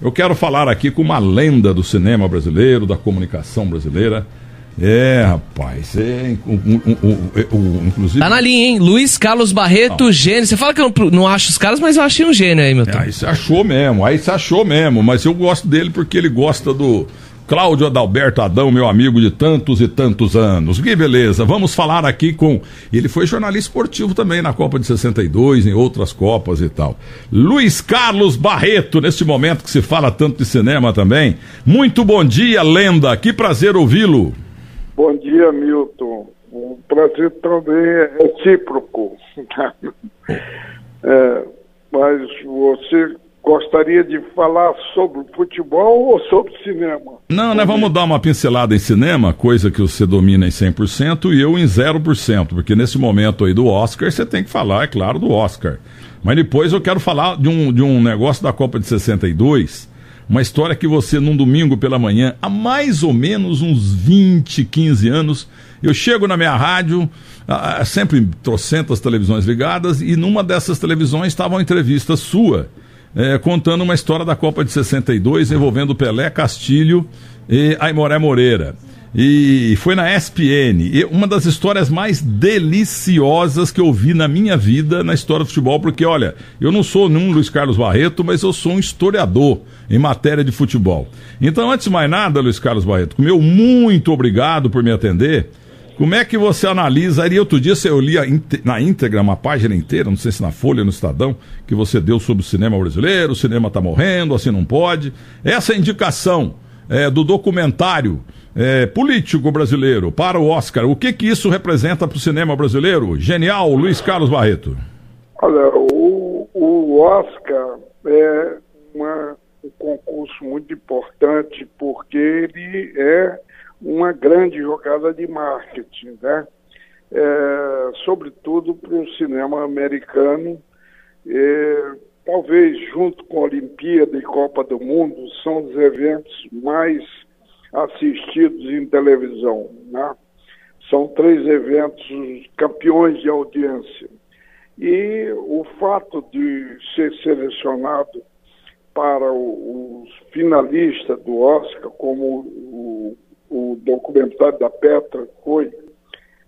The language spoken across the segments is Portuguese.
Eu quero falar aqui com uma lenda do cinema brasileiro, da comunicação brasileira. É, rapaz, é, um, um, um, inclusive... Tá na linha, hein? Luiz Carlos Barreto, não. gênio. Você fala que eu não, não acho os caras, mas eu achei um gênio aí, meu é, Aí você achou mesmo, aí você achou mesmo, mas eu gosto dele porque ele gosta do Cláudio Adalberto Adão, meu amigo de tantos e tantos anos. Que beleza, vamos falar aqui com. Ele foi jornalista esportivo também na Copa de 62, em outras Copas e tal. Luiz Carlos Barreto, neste momento que se fala tanto de cinema também. Muito bom dia, lenda, que prazer ouvi-lo. Bom dia, Milton. Um prazer também é recíproco. é, mas você gostaria de falar sobre futebol ou sobre cinema? Não, nós vamos dar uma pincelada em cinema, coisa que você domina em 100% e eu em 0%, porque nesse momento aí do Oscar você tem que falar, é claro, do Oscar. Mas depois eu quero falar de um, de um negócio da Copa de 62, uma história que você, num domingo pela manhã, há mais ou menos uns 20, 15 anos, eu chego na minha rádio, sempre trocentas televisões ligadas, e numa dessas televisões estava uma entrevista sua é, contando uma história da Copa de 62 envolvendo Pelé, Castilho e Aimoré Moreira. E foi na ESPN. E uma das histórias mais deliciosas que eu vi na minha vida na história do futebol, porque olha, eu não sou nenhum Luiz Carlos Barreto, mas eu sou um historiador em matéria de futebol. Então, antes de mais nada, Luiz Carlos Barreto, meu muito obrigado por me atender. Como é que você analisa? Aí outro dia eu li na íntegra, uma página inteira, não sei se na Folha no Estadão, que você deu sobre o cinema brasileiro, o cinema está morrendo, assim não pode. Essa indicação é, do documentário é, político brasileiro para o Oscar, o que que isso representa para o cinema brasileiro? Genial, Luiz Carlos Barreto. Olha, o, o Oscar é uma, um concurso muito importante porque ele é uma grande jogada de marketing, né? É, sobretudo para o cinema americano. É, talvez junto com a Olimpíada e Copa do Mundo, são os eventos mais assistidos em televisão. Né? São três eventos campeões de audiência. E o fato de ser selecionado para os finalistas do Oscar, como o o documentário da Petra foi,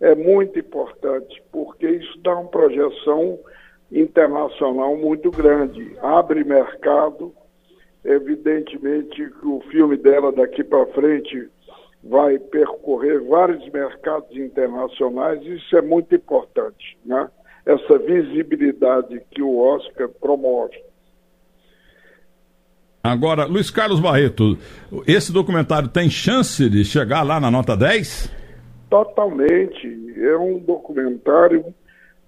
é muito importante, porque isso dá uma projeção internacional muito grande, abre mercado, evidentemente que o filme dela daqui para frente vai percorrer vários mercados internacionais, isso é muito importante, né? Essa visibilidade que o Oscar promove. Agora, Luiz Carlos Barreto, esse documentário tem chance de chegar lá na nota 10? Totalmente. É um documentário,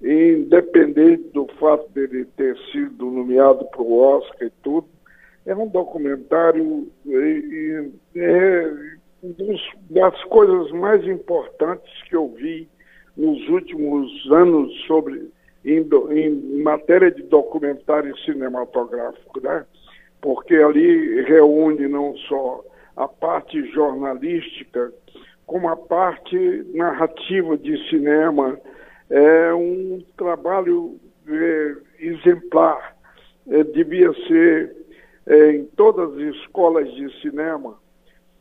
independente do fato dele ter sido nomeado para o Oscar e tudo, é um documentário é, é dos, das coisas mais importantes que eu vi nos últimos anos sobre em, em matéria de documentário cinematográfico, né? Porque ali reúne não só a parte jornalística, como a parte narrativa de cinema. É um trabalho é, exemplar. É, devia ser é, em todas as escolas de cinema,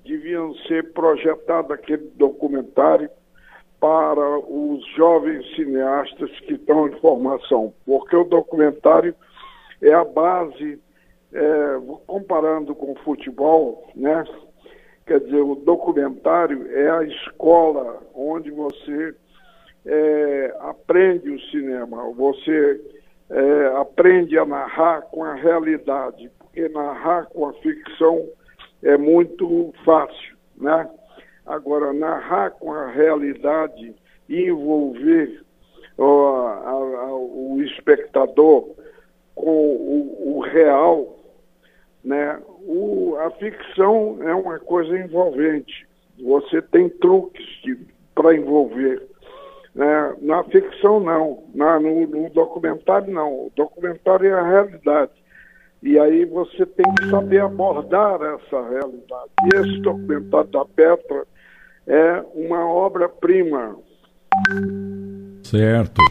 deviam ser projetados aquele documentário para os jovens cineastas que estão em formação, porque o documentário é a base é, comparando com o futebol, né? Quer dizer, o documentário é a escola onde você é, aprende o cinema, você é, aprende a narrar com a realidade, porque narrar com a ficção é muito fácil, né? Agora, narrar com a realidade e envolver ó, a, a, o espectador com o, o real né? O, a ficção é uma coisa envolvente. Você tem truques para envolver. Né? Na ficção, não. Na, no, no documentário, não. O documentário é a realidade. E aí você tem que saber abordar essa realidade. E esse documentário da Petra é uma obra-prima. Certo.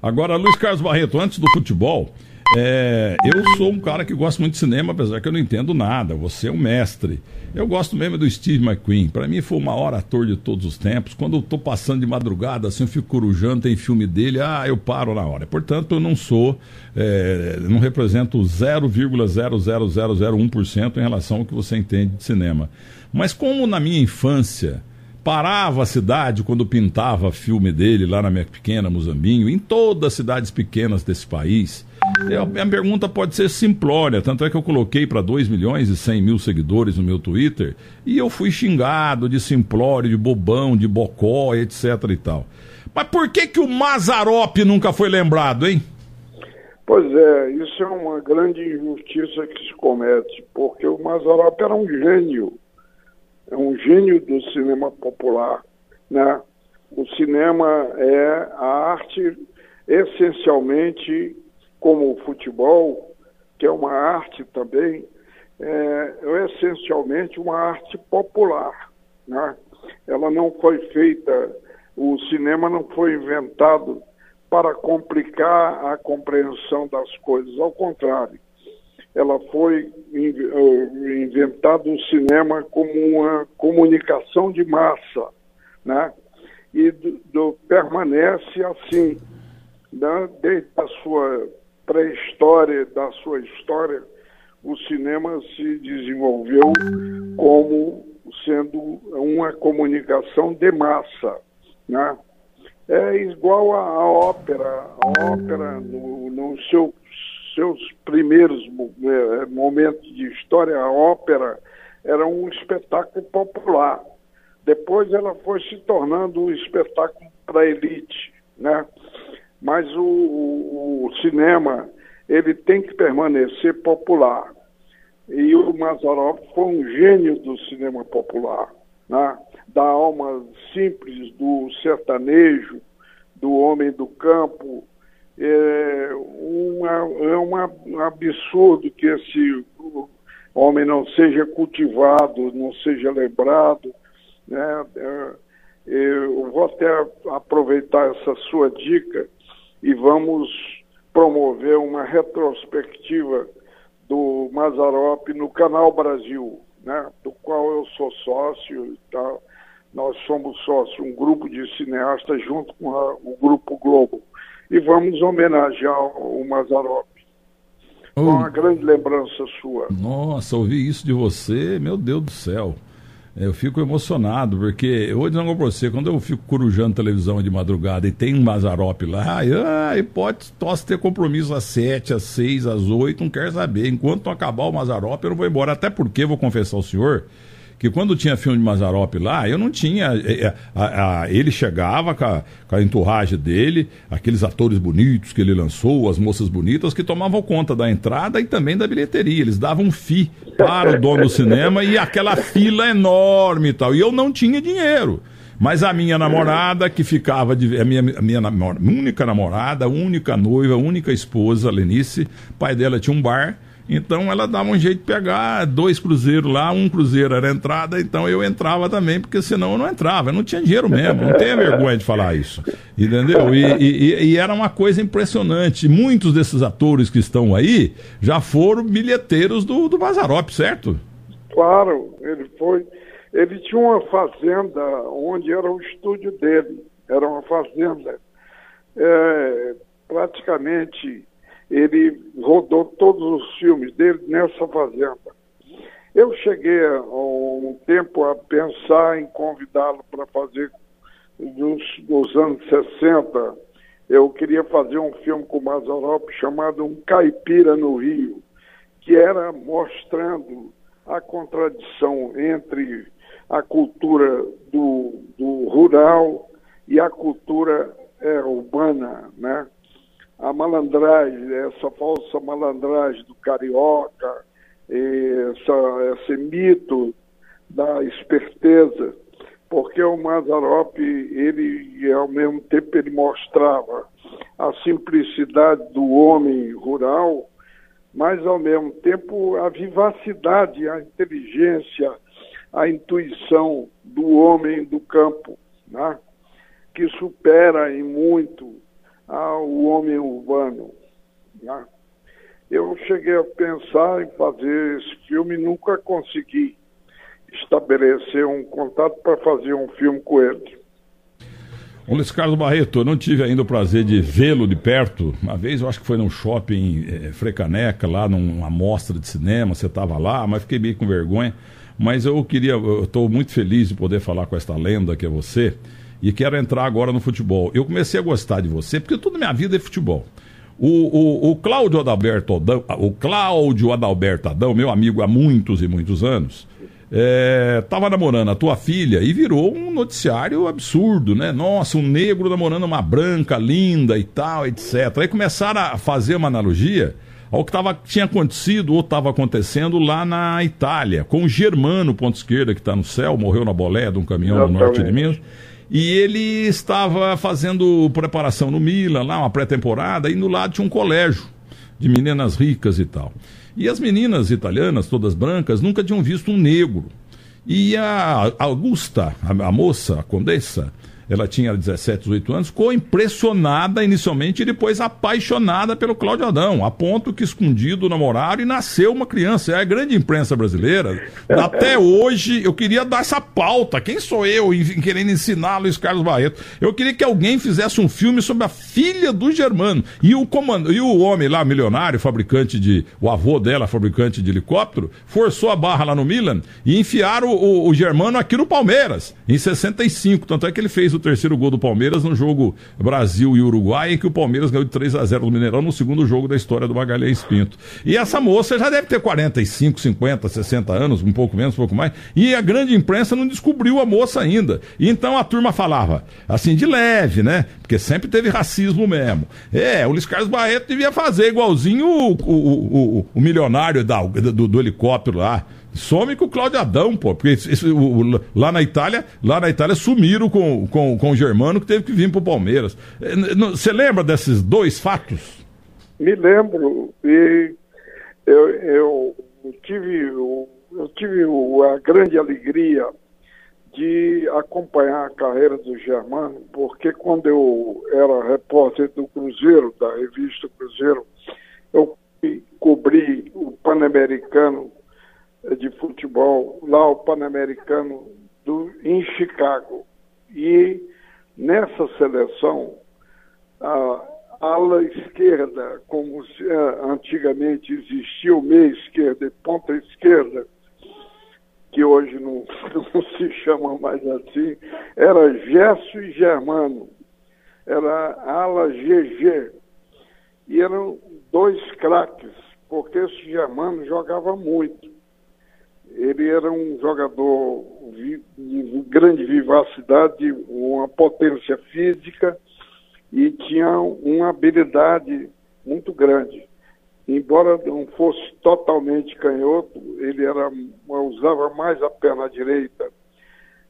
Agora, Luiz Carlos Barreto, antes do futebol, É, eu sou um cara que gosta muito de cinema, apesar que eu não entendo nada. Você é um mestre. Eu gosto mesmo do Steve McQueen. Para mim foi o maior ator de todos os tempos. Quando eu tô passando de madrugada, assim, eu fico corujando, tem filme dele, ah, eu paro na hora. Portanto, eu não sou, é, não represento 0,00001% em relação ao que você entende de cinema. Mas como na minha infância parava a cidade quando pintava filme dele lá na minha pequena Muzambinho, em todas as cidades pequenas desse país. Eu, a minha pergunta pode ser simplória, tanto é que eu coloquei para 2 milhões e 100 mil seguidores no meu Twitter e eu fui xingado de simplório, de bobão, de bocó, etc e tal. Mas por que que o Mazarop nunca foi lembrado, hein? Pois é, isso é uma grande injustiça que se comete, porque o Mazarop era um gênio é um gênio do cinema popular. Né? O cinema é a arte essencialmente como o futebol, que é uma arte também, é, é essencialmente uma arte popular. Né? Ela não foi feita, o cinema não foi inventado para complicar a compreensão das coisas, ao contrário ela foi inventado o cinema como uma comunicação de massa, né? E do, do, permanece assim, né? desde a sua pré-história, da sua história, o cinema se desenvolveu como sendo uma comunicação de massa, né? É igual à ópera, a ópera no, no seu seus primeiros é, momentos de história, a ópera era um espetáculo popular. Depois ela foi se tornando um espetáculo para elite, né? Mas o, o, cinema ele tem que permanecer popular. E o Mazarop foi um gênio do cinema popular, né? da alma simples, do sertanejo, do homem do campo, é, uma, é um absurdo que esse homem não seja cultivado, não seja lembrado. Né? É, eu vou até aproveitar essa sua dica e vamos promover uma retrospectiva do Mazarop no Canal Brasil, né? do qual eu sou sócio e tal. Nós somos sócios, um grupo de cineastas junto com a, o Grupo Globo e vamos homenagear o Mazarop. Oh. Uma grande lembrança sua. Nossa, ouvir isso de você, meu Deus do céu. Eu fico emocionado, porque vou dizer uma coisa pra você, quando eu fico corujando televisão de madrugada e tem um Mazarop lá, ai, pode, posso ter compromisso às sete, às seis, às oito, não quero saber. Enquanto não acabar o Mazarop, eu não vou embora. Até porque, vou confessar ao senhor, que quando tinha filme de Mazarop lá, eu não tinha. É, é, a, a, ele chegava com a, com a enturragem dele, aqueles atores bonitos que ele lançou, as moças bonitas, que tomavam conta da entrada e também da bilheteria. Eles davam um FI para o dono do cinema e aquela fila enorme e tal. E eu não tinha dinheiro. Mas a minha namorada, que ficava de. A minha, a minha única namorada, única noiva, única esposa, Lenice, pai dela tinha um bar então ela dava um jeito de pegar dois cruzeiros lá, um cruzeiro era entrada, então eu entrava também, porque senão eu não entrava, eu não tinha dinheiro mesmo, não tenha vergonha de falar isso. Entendeu? E, e, e, era uma coisa impressionante. Muitos desses atores que estão aí já foram bilheteiros do, do Mazarop, certo? Claro, ele foi. Ele tinha uma fazenda onde era o estúdio dele. Era uma fazenda. É, praticamente ele rodou todos os filmes dele nessa fazenda. Eu cheguei há um tempo a pensar em convidá-lo para fazer nos, nos, anos 60. Eu queria fazer um filme com o Mazarop chamado Um Caipira no Rio, que era mostrando a contradição entre a cultura do, do rural e a cultura é, urbana, né? A malandragem, essa falsa malandragem do carioca, essa, esse mito da esperteza, porque o Mazarop, ele ao mesmo tempo ele mostrava a simplicidade do homem rural, mas ao mesmo tempo a vivacidade, a inteligência, a intuição do homem do campo, né? que supera em muito ao homem urbano. Né? Eu cheguei a pensar em fazer esse filme nunca consegui estabelecer um contato para fazer um filme com ele. O Luiz Carlos Barreto, eu não tive ainda o prazer de vê-lo de perto. Uma vez eu acho que foi num shopping é, Frecaneca, lá numa mostra de cinema, você estava lá, mas fiquei meio com vergonha. Mas eu queria, eu estou muito feliz de poder falar com esta lenda que é você e quero entrar agora no futebol. Eu comecei a gostar de você porque toda minha vida é futebol. O, o, o Cláudio Adalberto Adão, o Cláudio Adalberto Adão, meu amigo há muitos e muitos anos, estava é, namorando a tua filha e virou um noticiário absurdo, né? Nossa, um negro namorando uma branca linda e tal, etc. Aí começaram a fazer uma analogia ao que tava, tinha acontecido ou estava acontecendo lá na Itália, com o Germano, ponto esquerda, que está no céu, morreu na boleia de um caminhão no norte de Minas. E ele estava fazendo preparação no Milan, lá, uma pré-temporada, e no lado tinha um colégio de meninas ricas e tal. E as meninas italianas, todas brancas, nunca tinham visto um negro. E a Augusta, a, moça, a condessa, ela tinha 17, 18 anos, ficou impressionada inicialmente e depois apaixonada pelo Cláudio Adão, a ponto que escondido namoraram e nasceu uma criança. É a grande imprensa brasileira. Até hoje, eu queria dar essa pauta. Quem sou eu em, querendo ensinar Luiz Carlos Barreto? Eu queria que alguém fizesse um filme sobre a filha do Germano. E o, comando, e o homem lá, milionário, fabricante de. O avô dela, fabricante de helicóptero, forçou a barra lá no Milan e enfiaram o, o, o Germano aqui no Palmeiras, em 65. Tanto é que ele fez o terceiro gol do Palmeiras no jogo Brasil e Uruguai, em que o Palmeiras ganhou de 3 a 0 no Mineirão no segundo jogo da história do Magalhães Pinto. E essa moça já deve ter 45, 50, 60 anos, um pouco menos, um pouco mais, e a grande imprensa não descobriu a moça ainda. E então a turma falava, assim, de leve, né? Porque sempre teve racismo mesmo. É, o Luiz Carlos Barreto devia fazer igualzinho o, o, o, o milionário da, do, do helicóptero lá some com o Cláudio Adão, pô. Porque esse, o, o, lá na Itália, lá na Itália sumiram com, com, com o Germano que teve que vir pro Palmeiras. É, você lembra desses dois fatos? Me lembro. E eu, eu tive, eu tive a grande alegria de acompanhar a carreira do Germano, porque quando eu era repórter do Cruzeiro, da revista Cruzeiro, eu cobri o Pan-Americano de futebol, lá o Pan-Americano em Chicago. E nessa seleção, a ala esquerda, como uh, antigamente existia o meia esquerda e ponta esquerda, que hoje não, não se chama mais assim, era Gesso e Germano. Era ala GG. E eram dois craques, porque esse Germano jogava muito. Ele era um jogador de grande vivacidade, uma potência física e tinha uma habilidade muito grande. Embora não fosse totalmente canhoto, ele era, usava mais a perna direita.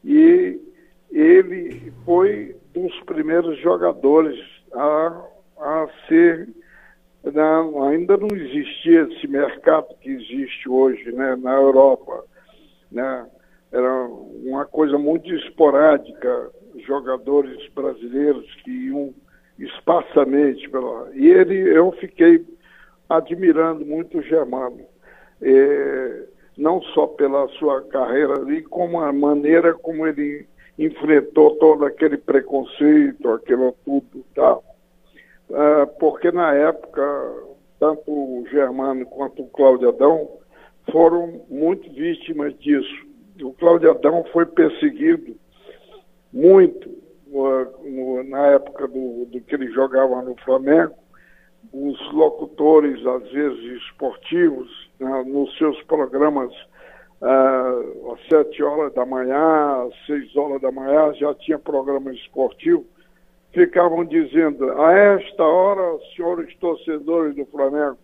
E ele foi dos primeiros jogadores a, a ser não, ainda não existia esse mercado que existe hoje né, na Europa. Né? Era uma coisa muito esporádica, jogadores brasileiros que iam esparsamente pela. E ele, eu fiquei admirando muito o Germano. É, não só pela sua carreira ali, como a maneira como ele enfrentou todo aquele preconceito, aquilo tudo tal. Ah, porque na época, tanto o Germano quanto o Cláudio Adão foram muito vítimas disso. O Cláudio Adão foi perseguido muito uh, na época do, do, que ele jogava no Flamengo. Os locutores, às vezes esportivos, uh, nos seus programas uh, às sete horas da manhã, às seis horas da manhã, já tinha programa esportivo ficavam dizendo, a esta hora, senhores torcedores do Flamengo,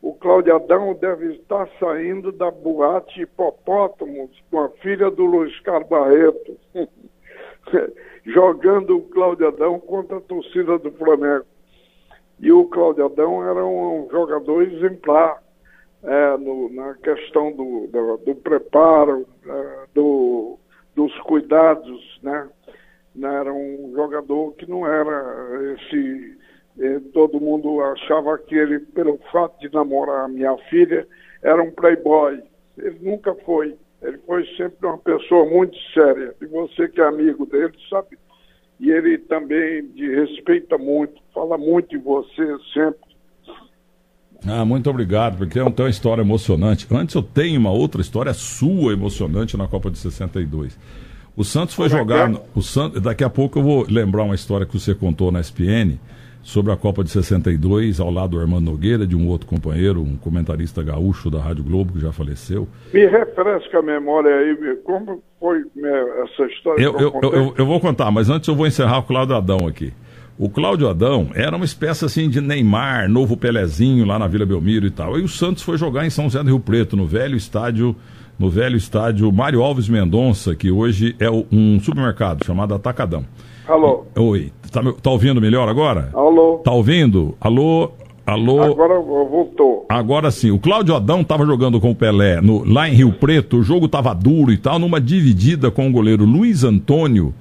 o Cláudio Adão deve estar saindo da boate Hipopótamos com a filha do Luiz Carlos Barreto, jogando o Cláudio Adão contra a torcida do Flamengo. E o Cláudio Adão era um jogador exemplar é, no, na questão do, do, do preparo, é, do, dos cuidados, né? Né, era um jogador que não era esse E todo mundo achava que ele, pelo fato de namorar a minha filha, era um playboy. Ele nunca foi. Ele foi sempre uma pessoa muito séria. E você que é amigo dele sabe. E ele também de respeita muito, fala muito de você sempre. Ah, muito obrigado, porque é uma, uma história emocionante. Antes eu tenho uma outra história sua emocionante na Copa de 62. O Santos foi é jogar. é? O Santos, daqui a pouco eu vou lembrar uma história que você contou na SPN sobre a Copa de 62, ao lado do Armando Nogueira, de um outro companheiro, um comentarista gaúcho da Rádio Globo, que já faleceu. Me refresca a memória aí, como foi né, essa história Eu, eu, eu, eu vou contar, mas antes eu vou encerrar o Cláudio Adão aqui. O Cláudio Adão era uma espécie assim de Neymar, novo Pelezinho lá na Vila Belmiro e tal. E o Santos foi jogar em São José do Rio Preto, no velho estádio, no velho estádio Mário Alves Mendonça, que hoje é um supermercado chamado Atacadão. Alô? Oi, tá, tá ouvindo melhor agora? Alô? Tá ouvindo? Alô? Alô? Agora voltou. Agora sim, o Cláudio Adão estava jogando com o Pelé no- lá em Rio Preto, o jogo estava duro e tal, numa dividida com o goleiro Luiz Antônio,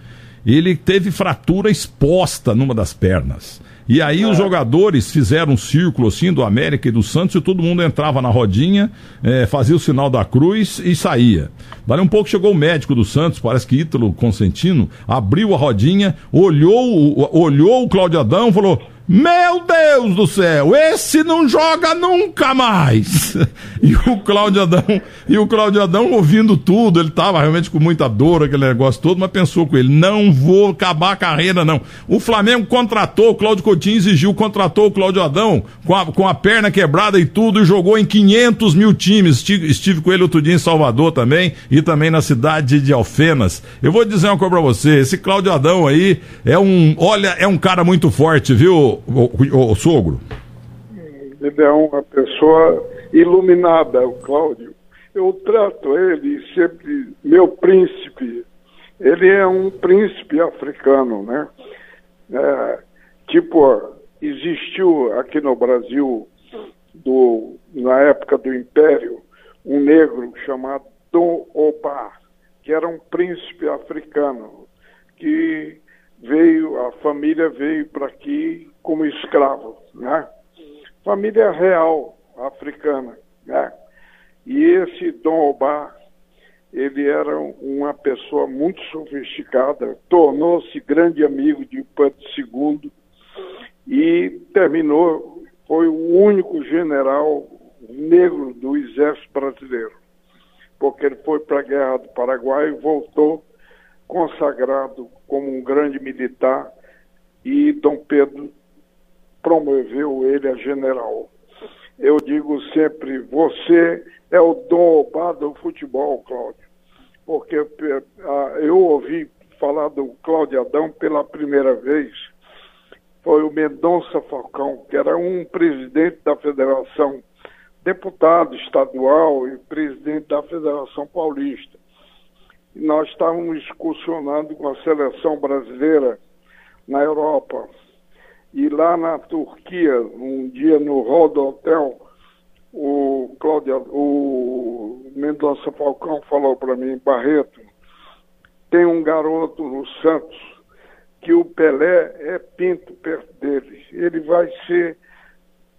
ele teve fratura exposta numa das pernas. E aí os jogadores fizeram um círculo assim do América e do Santos e todo mundo entrava na rodinha, eh, fazia o sinal da cruz e saía. Daí um pouco chegou o médico do Santos, parece que Ítalo Consentino, abriu a rodinha, olhou, o- olhou o Cláudio Adão e falou: meu Deus do céu, esse não joga nunca mais. E o Cláudio Adão, e o Cláudio Adão ouvindo tudo, ele estava realmente com muita dor, aquele negócio todo, mas pensou com ele, não vou acabar a carreira não. O Flamengo contratou, o Cláudio Coutinho exigiu, contratou o Cláudio Adão com a, com a perna quebrada e tudo, e jogou em 500 mil times. Estive, estive com ele outro dia em Salvador também, e também na cidade de Alfenas. Eu vou dizer uma coisa pra você, esse Cláudio Adão aí é um, olha, é um cara muito forte, viu, o, o sogro? Ele é uma pessoa iluminada, o Cláudio. Eu trato ele sempre, meu príncipe. Ele é um príncipe africano, né? É, tipo, existiu aqui no Brasil, do, na época do Império, um negro chamado Dom Obá, que era um príncipe africano, que veio, a família veio para aqui como escravo, né? família real africana, né? E esse Dom Obá, ele era uma pessoa muito sofisticada, tornou-se grande amigo de Pedro II e terminou, foi o único general negro do exército brasileiro, porque ele foi para a Guerra do Paraguai e voltou consagrado como um grande militar e Dom Pedro promoveu ele a general. Eu digo sempre, você é o Dom do futebol, Cláudio, porque eh, eu ouvi falar do Cláudio Adão pela primeira vez, foi o Mendonça Falcão, que era um presidente da federação, deputado estadual e presidente da Federação Paulista. E nós estávamos excursionando com a seleção brasileira na Europa. E lá na Turquia, um dia no hall do hotel, o Cláudio, o Mendonça Falcão falou para mim, Barreto, tem um garoto no Santos que o Pelé é pinto perto dele. Ele vai ser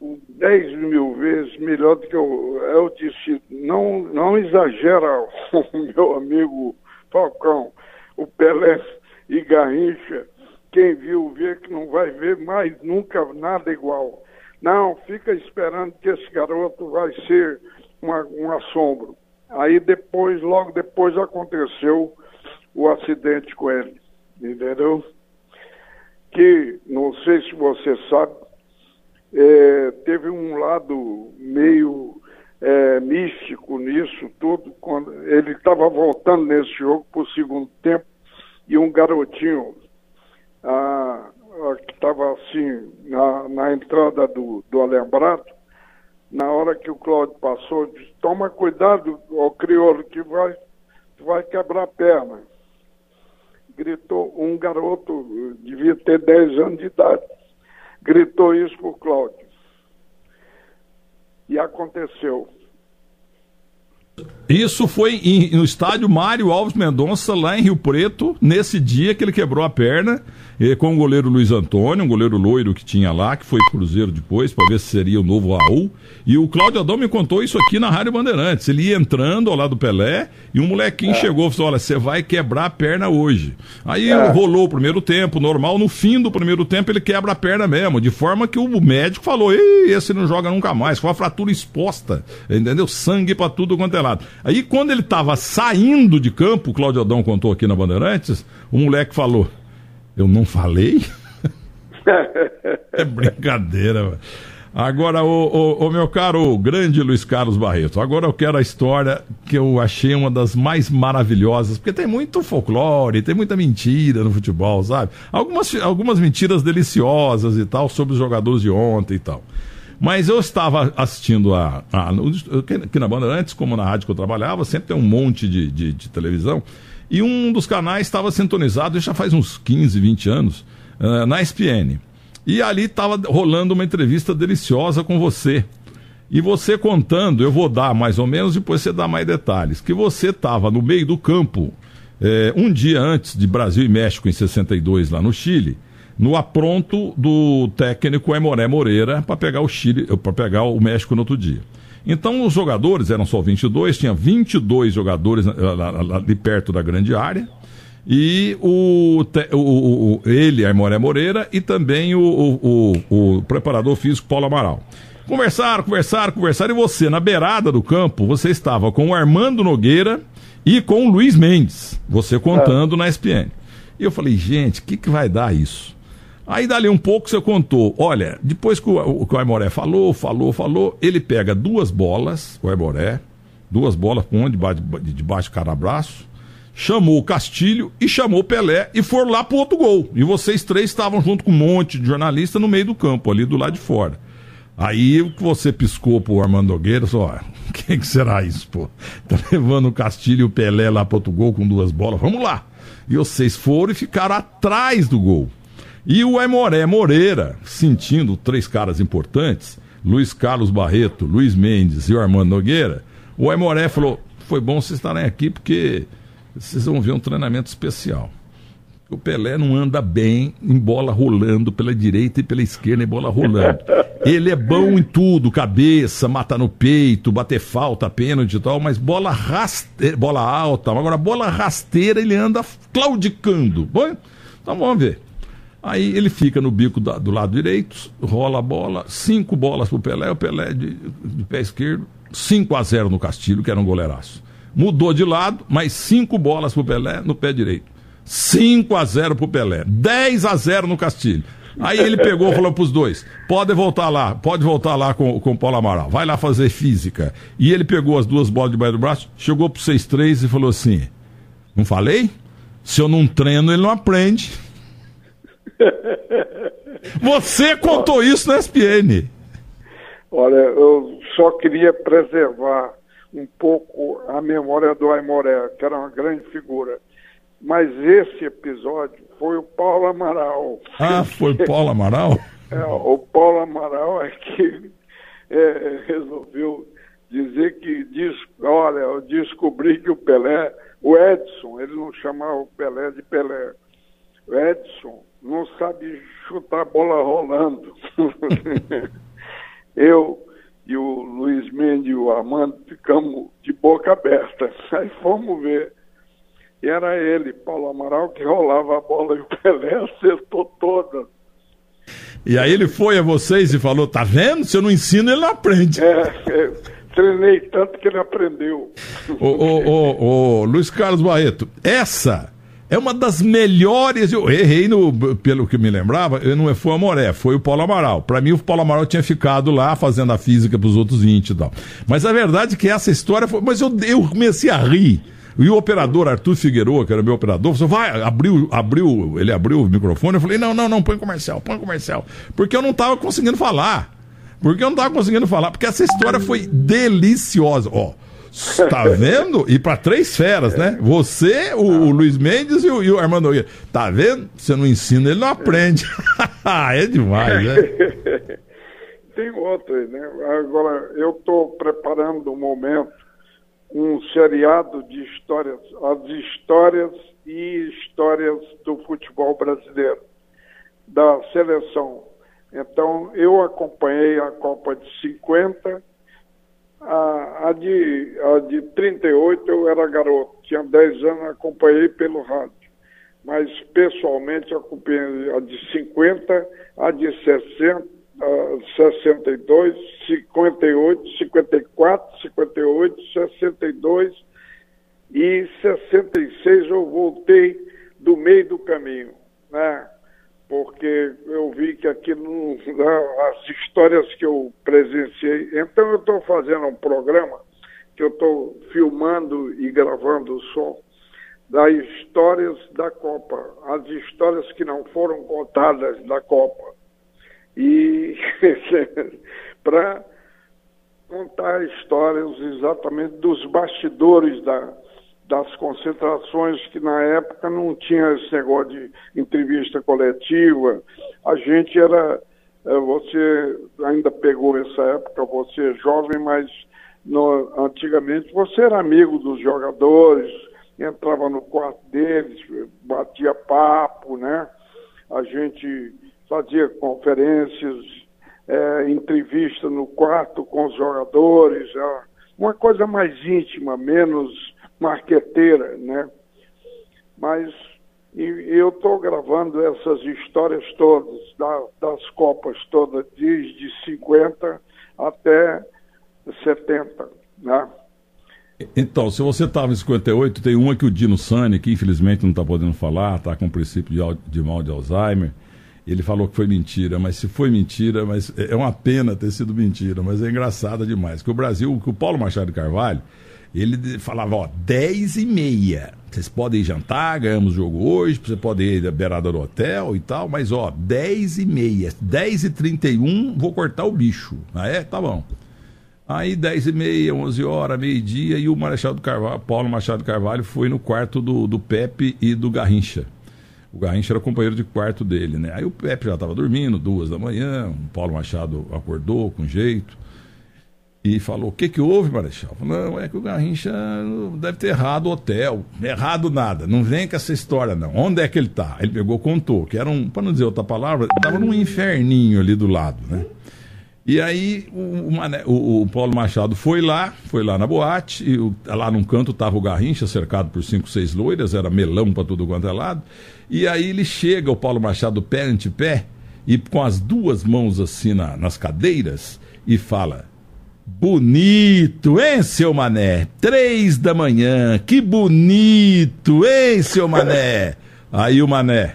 10 mil vezes melhor do que eu. Eu disse, não, não exagera, meu amigo Falcão. O Pelé e Garrincha, quem viu, vê que não vai ver mais nunca nada igual. Não, fica esperando que esse garoto vai ser uma, um assombro. Aí depois, logo depois aconteceu o acidente com ele, entendeu? Que, não sei se você sabe, é, teve um lado meio é, místico nisso tudo, quando ele estava voltando nesse jogo para o segundo tempo e um garotinho ah, ah, que estava assim na, na entrada do, do alambrado, na hora que o Cláudio passou, disse, toma cuidado, ó crioulo, que vai, vai quebrar a perna. Gritou um garoto, devia ter 10 anos de idade, gritou isso para o Cláudio. E aconteceu. Isso foi em, no estádio Mário Alves Mendonça, lá em Rio Preto, nesse dia que ele quebrou a perna, eh, com o goleiro Luiz Antônio, um goleiro loiro que tinha lá, que foi Cruzeiro depois, para ver se seria o novo Raul. E o Cláudio Adão me contou isso aqui na Rádio Bandeirantes. Ele ia entrando ao lado do Pelé e um molequinho é. chegou e falou: Olha, você vai quebrar a perna hoje. Aí é. rolou o primeiro tempo, normal. No fim do primeiro tempo, ele quebra a perna mesmo, de forma que o médico falou: Ei, esse não joga nunca mais. Foi uma fratura exposta, entendeu? Sangue para tudo quanto é lado. Aí quando ele estava saindo de campo, o Cláudio Adão contou aqui na Bandeirantes, o moleque falou: Eu não falei? é brincadeira, mano. Agora, o, o, o, meu caro grande Luiz Carlos Barreto, agora eu quero a história que eu achei uma das mais maravilhosas, porque tem muito folclore, tem muita mentira no futebol, sabe? Algumas, algumas mentiras deliciosas e tal, sobre os jogadores de ontem e tal. Mas eu estava assistindo a. a aqui na Bandeirantes, como na rádio que eu trabalhava, sempre tem um monte de, de, de televisão. E um dos canais estava sintonizado, já faz uns 15, 20 anos, uh, na ESPN. E ali estava rolando uma entrevista deliciosa com você. E você contando, eu vou dar mais ou menos, depois você dá mais detalhes, que você estava no meio do campo, eh, um dia antes de Brasil e México, em 62, lá no Chile, no apronto do técnico Emoré Moreira para pegar o Chile, para pegar o México no outro dia. Então os jogadores eram só 22, tinha 22 jogadores ali perto da grande área. E o, o, o ele, Aimoré Moreira, e também o, o, o, preparador físico Paulo Amaral. Conversaram, conversaram, conversaram, e você, na beirada do campo, você estava com o Armando Nogueira e com o Luiz Mendes, você contando é. na SPN. E eu falei, gente, o que, que vai dar isso? Aí dali um pouco você contou, olha, depois que o, que o Aimoré falou, falou, falou, ele pega duas bolas, o Aimoré, duas bolas com um debaixo, do cara abraço, chamou o Castilho e chamou o Pelé e foram lá pro outro gol. E vocês três estavam junto com um monte de jornalista no meio do campo, ali do lado de fora. Aí você piscou pro Armando Nogueira, só, o que, que será isso, pô? Tá levando o Castilho e o Pelé lá pro outro gol com duas bolas, vamos lá. E vocês foram e ficaram atrás do gol. E o Aimoré Moreira, sentindo três caras importantes, Luiz Carlos Barreto, Luiz Mendes e o Armando Nogueira, o Aimoré falou: foi bom vocês estarem aqui porque vocês vão ver um treinamento especial. O Pelé não anda bem em bola rolando pela direita e pela esquerda em bola rolando. Ele é bom em tudo, cabeça, mata no peito, bater falta, pênalti e tal, mas bola rasteira, bola alta, agora bola rasteira ele anda claudicando. Bom, então vamos ver. Aí ele fica no bico da, do lado direito, rola a bola, cinco bolas pro Pelé, o Pelé de, de pé esquerdo, 5 a 0 no Castilho, que era um goleiraço. Mudou de lado, mais cinco bolas pro Pelé no pé direito. 5 a 0 pro Pelé, 10 a 0 no Castilho. Aí ele pegou e falou pros dois: pode voltar lá, pode voltar lá com, com o Paulo Amaral, vai lá fazer física. E ele pegou as duas bolas debaixo do braço, chegou pro 6-3 e falou assim: Não falei? Se eu não treino, ele não aprende. Você contou isso na SPN. Olha, eu só queria preservar um pouco a memória do Aimoré, que era uma grande figura. Mas esse episódio foi o Paulo Amaral. Ah, foi o Paulo Amaral? É, o Paulo Amaral é que é, resolveu dizer que, diz, olha, eu descobri que o Pelé, o Edson, ele não chamava o Pelé de Pelé. O Edson não sabe chutar a bola rolando. Eu e o Luiz Mendes e o Armando ficamos de boca aberta. Aí fomos ver. E era ele, Paulo Amaral, que rolava a bola e o Pelé acertou toda. E aí ele foi a vocês e falou: tá vendo? Se eu não ensino, ele não aprende. É, é treinei tanto que ele aprendeu. Ô, ô, ô, ô Luiz Carlos Barreto, essa é uma das melhores. Eu errei no, pelo que me lembrava, não foi o Amoré, foi o Paulo Amaral. Para mim, o Paulo Amaral tinha ficado lá fazendo a física para os outros 20 e tal. Mas a verdade é que essa história foi. Mas eu, eu comecei a rir. E o operador Arthur Figueroa, que era meu operador, falou: vai, abriu, abriu, ele abriu o microfone. Eu falei: não, não, não, põe comercial, põe comercial. Porque eu não estava conseguindo falar. Porque eu não estava conseguindo falar. Porque essa história foi deliciosa. Ó. Tá vendo? E para três feras, né? Você, o, o Luiz Mendes e o, e o, Armando Nogueira. Tá vendo? Você não ensina, ele não aprende. é demais, né? Tem outra, né? Agora, eu estou preparando um momento um seriado de histórias, as histórias e histórias do futebol brasileiro, da seleção. Então, eu acompanhei a Copa de 50, a, a, de, a de 38 eu era garoto, tinha 10 anos, acompanhei pelo rádio. Mas pessoalmente acompanhei a de 50, a de 60, a 62, 58, 54, 58, 62 e 66 eu voltei do meio do caminho, né? Porque eu vi que aqui as histórias que eu presenciei. Então eu estou fazendo um programa que eu estou filmando e gravando som das histórias da Copa, as histórias que não foram contadas da Copa. E para contar histórias exatamente dos bastidores da, das concentrações que na época não tinha esse negócio de entrevista coletiva. A gente era, é, você ainda pegou essa época, você é jovem, mas no, antigamente você era amigo dos jogadores, entrava no quarto deles, batia papo, né? A gente fazia conferências, é, entrevista no quarto com os jogadores, é, uma coisa mais íntima, menos marqueteira, né? Mas eu estou gravando essas histórias todas, da, das Copas todas, desde 50 até 70, né? Então, se você estava em 58, tem uma que o Dino Sani, que infelizmente não está podendo falar, está com princípio de, de mal de Alzheimer, ele falou que foi mentira, mas se foi mentira, mas é uma pena ter sido mentira, mas é engraçada demais. Que o Brasil, que o Paulo Machado Carvalho, ele falava, ó, 10 e meia. Vocês podem jantar, ganhamos jogo hoje, você pode ir à beirada do hotel e tal, mas ó, 10 e meia, 10 e 31, vou cortar o bicho. Ah, é? Tá bom. Aí 10 e meia, 11 horas, meio-dia, e o Marechal do Carvalho, Paulo Machado Carvalho foi no quarto do, do Pepe e do Garrincha. O Garrincha era companheiro de quarto dele, né? Aí o Pepe já estava dormindo, duas da manhã, o Paulo Machado acordou com jeito e falou: O que, que houve, Marechal? Não, é que o Garrincha deve ter errado o hotel. Errado nada, não vem com essa história, não. Onde é que ele tá? Ele pegou, contou, que era um, para não dizer outra palavra, estava num inferninho ali do lado, né? E aí o, o, o, Paulo Machado foi lá, foi lá na boate, e o, lá num canto estava o Garrincha, cercado por cinco, seis loiras, era melão para tudo quanto é lado. E aí ele chega, o Paulo Machado, pé ante pé, e com as duas mãos assim na, nas cadeiras, e fala: Bonito, hein, seu Mané? Três da manhã, que bonito, hein, seu Mané? Aí o Mané,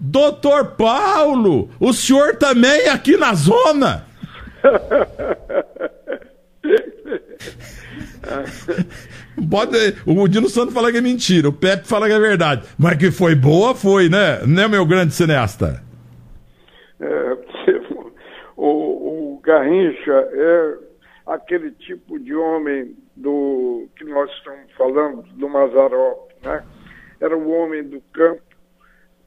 Doutor Paulo, o senhor também aqui na zona? Pode, o Dino Santos fala que é mentira, o Pepe fala que é verdade. Mas que foi boa, foi, né? Né, meu grande cineasta? É, o, o Garrincha é aquele tipo de homem do que nós estamos falando, do Mazarop, né? Era o homem do campo,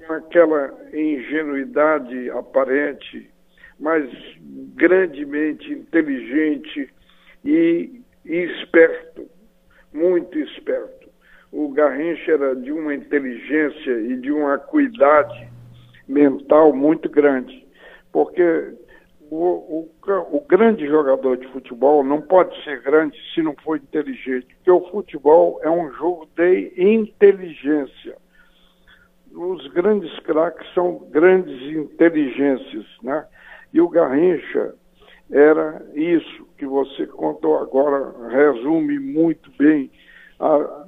com aquela ingenuidade aparente, mas grandemente inteligente e, e esperto, muito esperto. O Garrincha era de uma inteligência e de uma acuidade mental muito grande, porque o, o, o, grande jogador de futebol não pode ser grande se não for inteligente, porque o futebol é um jogo de inteligência. Os grandes craques são grandes inteligências, né? E o Garrincha era isso que você contou agora, resume muito bem. A...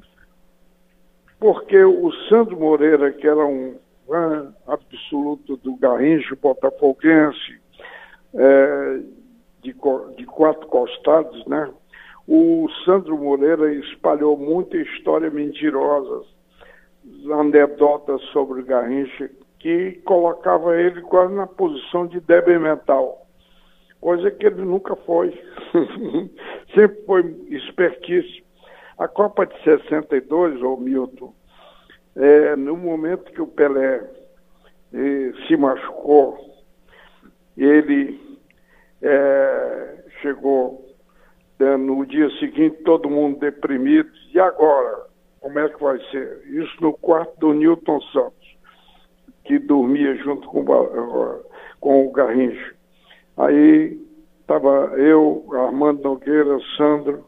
Porque o Sandro Moreira, que era um fã absoluto do Garrincha, botafoguense, é, de, de quatro costados, né? O Sandro Moreira espalhou muita história mentirosa, anedotas sobre o Garrincha, que colocava ele quase na posição de débil mental, coisa que ele nunca foi. Sempre foi espertíssimo. A Copa de 62, ô Milton, é, no momento que o Pelé eh, se machucou, ele é, chegou né, no dia seguinte todo mundo deprimido. E agora? Como é que vai ser? Isso no quarto do Newton Santos, que dormia junto com, com o Garrincha. Aí estava eu, Armando Nogueira, Sandro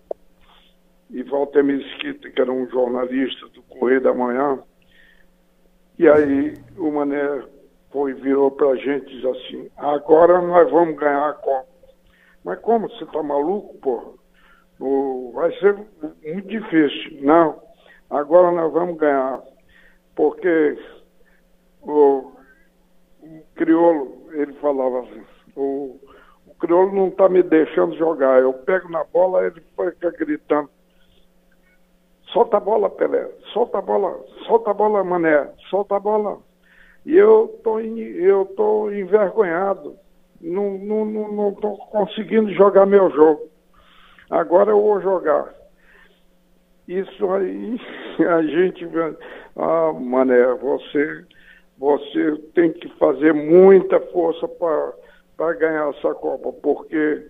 e Walter Mesquita, que era um jornalista do Correio da Manhã. E aí o Mané foi, virou para a gente e disse assim, agora nós vamos ganhar a Copa. Mas como? Você está maluco, porra? vai ser muito difícil. Não, agora nós vamos ganhar. Porque o, o crioulo, ele falava assim, o, o crioulo não está me deixando jogar. Eu pego na bola, ele fica gritando. Solta a bola, Pelé. Solta a bola. Solta a bola, Mané. Solta a bola. E eu tô, eu tô envergonhado. Não, não, não, não tô conseguindo jogar meu jogo. Agora eu vou jogar. Isso aí, a gente. Ah, Mané, você, você tem que fazer muita força para ganhar essa Copa, porque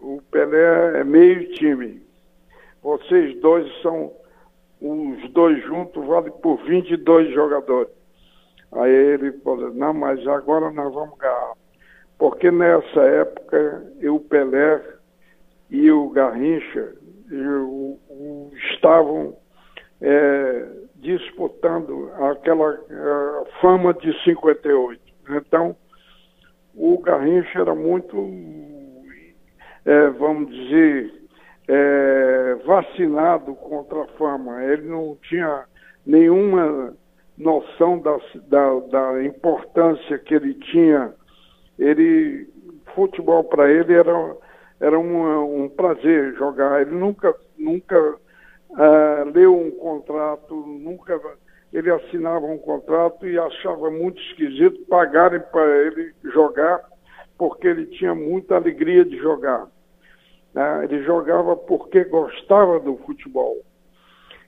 o Pelé é meio time. Vocês dois são os dois juntos vale por 22 jogadores. Aí ele falou, não, mas agora nós vamos ganhar. Porque nessa época o Pelé e o Garrincha eu, o, estavam é, disputando aquela fama de 58. Então, o Garrincha era muito, é, vamos dizer, é, vacinado contra a fama. Ele não tinha nenhuma noção da, da, da importância que ele tinha. Ele, futebol para ele era, era um, um prazer jogar. Ele nunca, nunca uh, leu um contrato, nunca ele assinava um contrato e achava muito esquisito pagarem para ele jogar, porque ele tinha muita alegria de jogar. Né? Ele jogava porque gostava do futebol.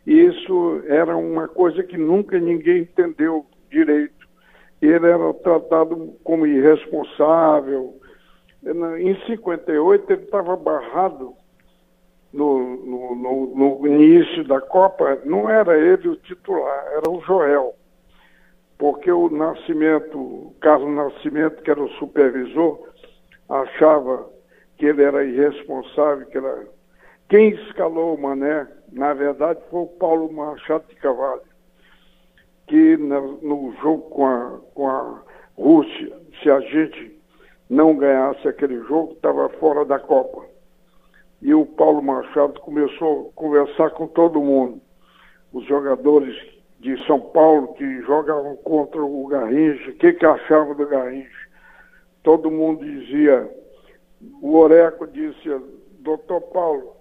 Isso era uma coisa que nunca ninguém entendeu direito. Ele era tratado como irresponsável. Em 58 ele estava barrado no, no, no, no, início da Copa, não era ele o titular, era o Joel. Porque o Nascimento, Carlos Nascimento, que era o supervisor, achava que ele era irresponsável, que era... Quem escalou o Mané, na verdade, foi o Paulo Machado de Cavalho, que no, jogo com a, com a Rússia, se a gente não ganhasse aquele jogo, estava fora da Copa. E o Paulo Machado começou a conversar com todo mundo. Os jogadores de São Paulo que jogavam contra o Garrincha, o que, que achavam do Garrincha. Todo mundo dizia, o Oreco disse, doutor Paulo,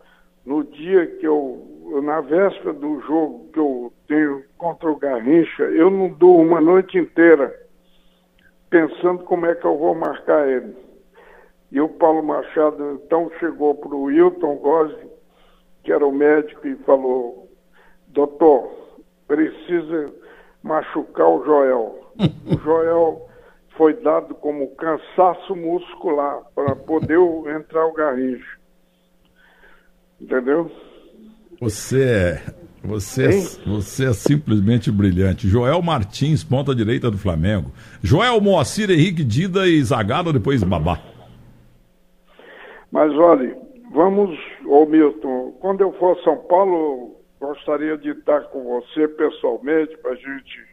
no dia que eu, na véspera do jogo que eu tenho contra o Garrincha, eu não durmo uma noite inteira pensando como é que eu vou marcar ele. E o Paulo Machado então chegou para o Wilton Gozzi, que era o médico, e falou, doutor, precisa machucar o Joel. O Joel foi dado como cansaço muscular para poder entrar o Garrincha. Entendeu? Você é, você, é, você é simplesmente brilhante. Joel Martins, ponta direita do Flamengo. Joel Moacir, Henrique Dida e Zagallo, depois Babá. Mas olha, vamos, ô Milton, quando eu for a São Paulo, gostaria de estar com você pessoalmente para a gente